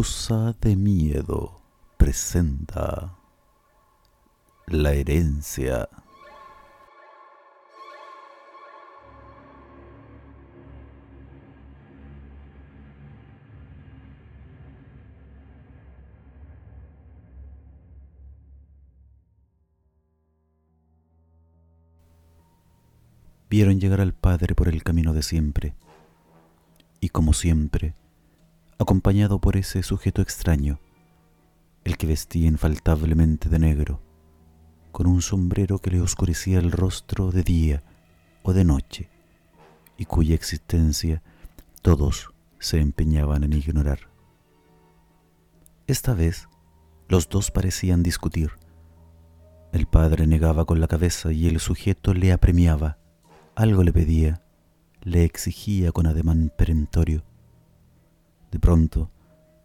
De miedo presenta la herencia. Vieron llegar al Padre por el camino de siempre, y como siempre, acompañado por ese sujeto extraño, el que vestía infaltablemente de negro, con un sombrero que le oscurecía el rostro de día o de noche, y cuya existencia todos se empeñaban en ignorar. Esta vez los dos parecían discutir. El padre negaba con la cabeza y el sujeto le apremiaba algo le pedía, le exigía con ademán perentorio. De pronto,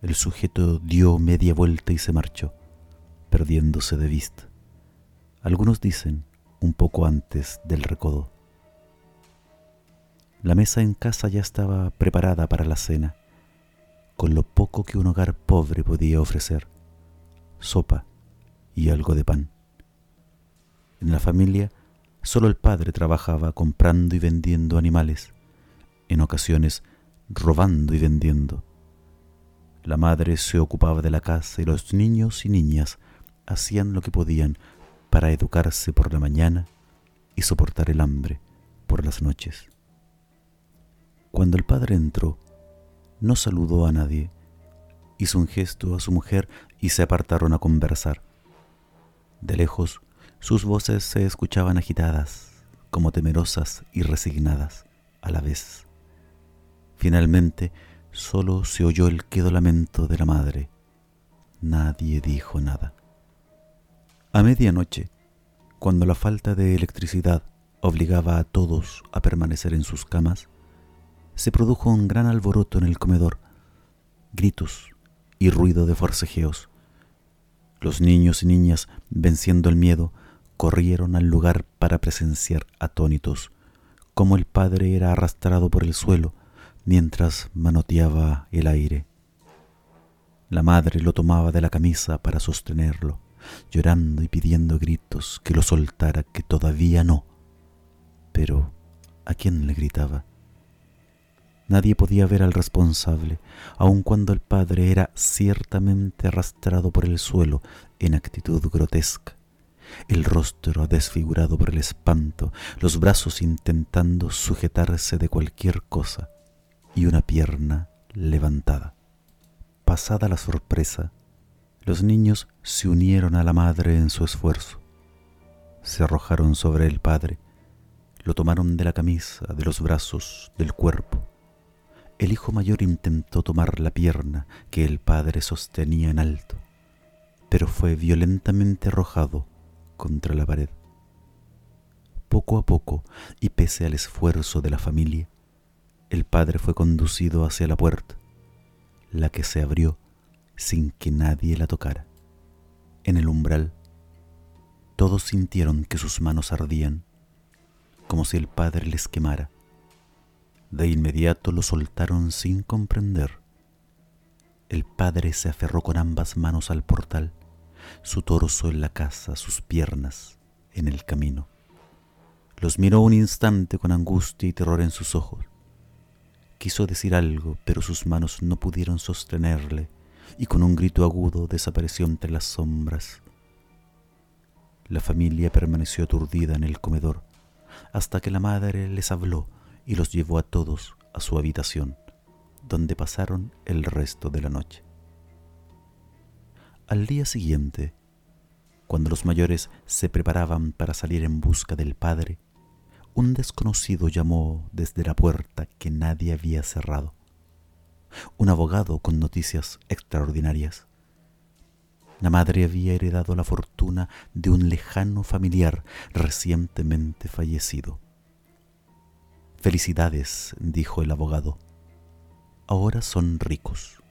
el sujeto dio media vuelta y se marchó, perdiéndose de vista. Algunos dicen un poco antes del recodo. La mesa en casa ya estaba preparada para la cena, con lo poco que un hogar pobre podía ofrecer, sopa y algo de pan. En la familia Solo el padre trabajaba comprando y vendiendo animales, en ocasiones robando y vendiendo. La madre se ocupaba de la casa y los niños y niñas hacían lo que podían para educarse por la mañana y soportar el hambre por las noches. Cuando el padre entró, no saludó a nadie, hizo un gesto a su mujer y se apartaron a conversar. De lejos sus voces se escuchaban agitadas, como temerosas y resignadas a la vez. Finalmente, solo se oyó el quedo lamento de la madre. Nadie dijo nada. A medianoche, cuando la falta de electricidad obligaba a todos a permanecer en sus camas, se produjo un gran alboroto en el comedor, gritos y ruido de forcejeos. Los niños y niñas, venciendo el miedo, corrieron al lugar para presenciar atónitos cómo el padre era arrastrado por el suelo mientras manoteaba el aire. La madre lo tomaba de la camisa para sostenerlo, llorando y pidiendo gritos que lo soltara, que todavía no. Pero, ¿a quién le gritaba? Nadie podía ver al responsable, aun cuando el padre era ciertamente arrastrado por el suelo en actitud grotesca el rostro desfigurado por el espanto, los brazos intentando sujetarse de cualquier cosa y una pierna levantada. Pasada la sorpresa, los niños se unieron a la madre en su esfuerzo. Se arrojaron sobre el padre, lo tomaron de la camisa, de los brazos, del cuerpo. El hijo mayor intentó tomar la pierna que el padre sostenía en alto, pero fue violentamente arrojado contra la pared. Poco a poco, y pese al esfuerzo de la familia, el padre fue conducido hacia la puerta, la que se abrió sin que nadie la tocara. En el umbral, todos sintieron que sus manos ardían, como si el padre les quemara. De inmediato lo soltaron sin comprender. El padre se aferró con ambas manos al portal su torso en la casa, sus piernas en el camino. Los miró un instante con angustia y terror en sus ojos. Quiso decir algo, pero sus manos no pudieron sostenerle y con un grito agudo desapareció entre las sombras. La familia permaneció aturdida en el comedor hasta que la madre les habló y los llevó a todos a su habitación, donde pasaron el resto de la noche. Al día siguiente, cuando los mayores se preparaban para salir en busca del padre, un desconocido llamó desde la puerta que nadie había cerrado. Un abogado con noticias extraordinarias. La madre había heredado la fortuna de un lejano familiar recientemente fallecido. Felicidades, dijo el abogado. Ahora son ricos.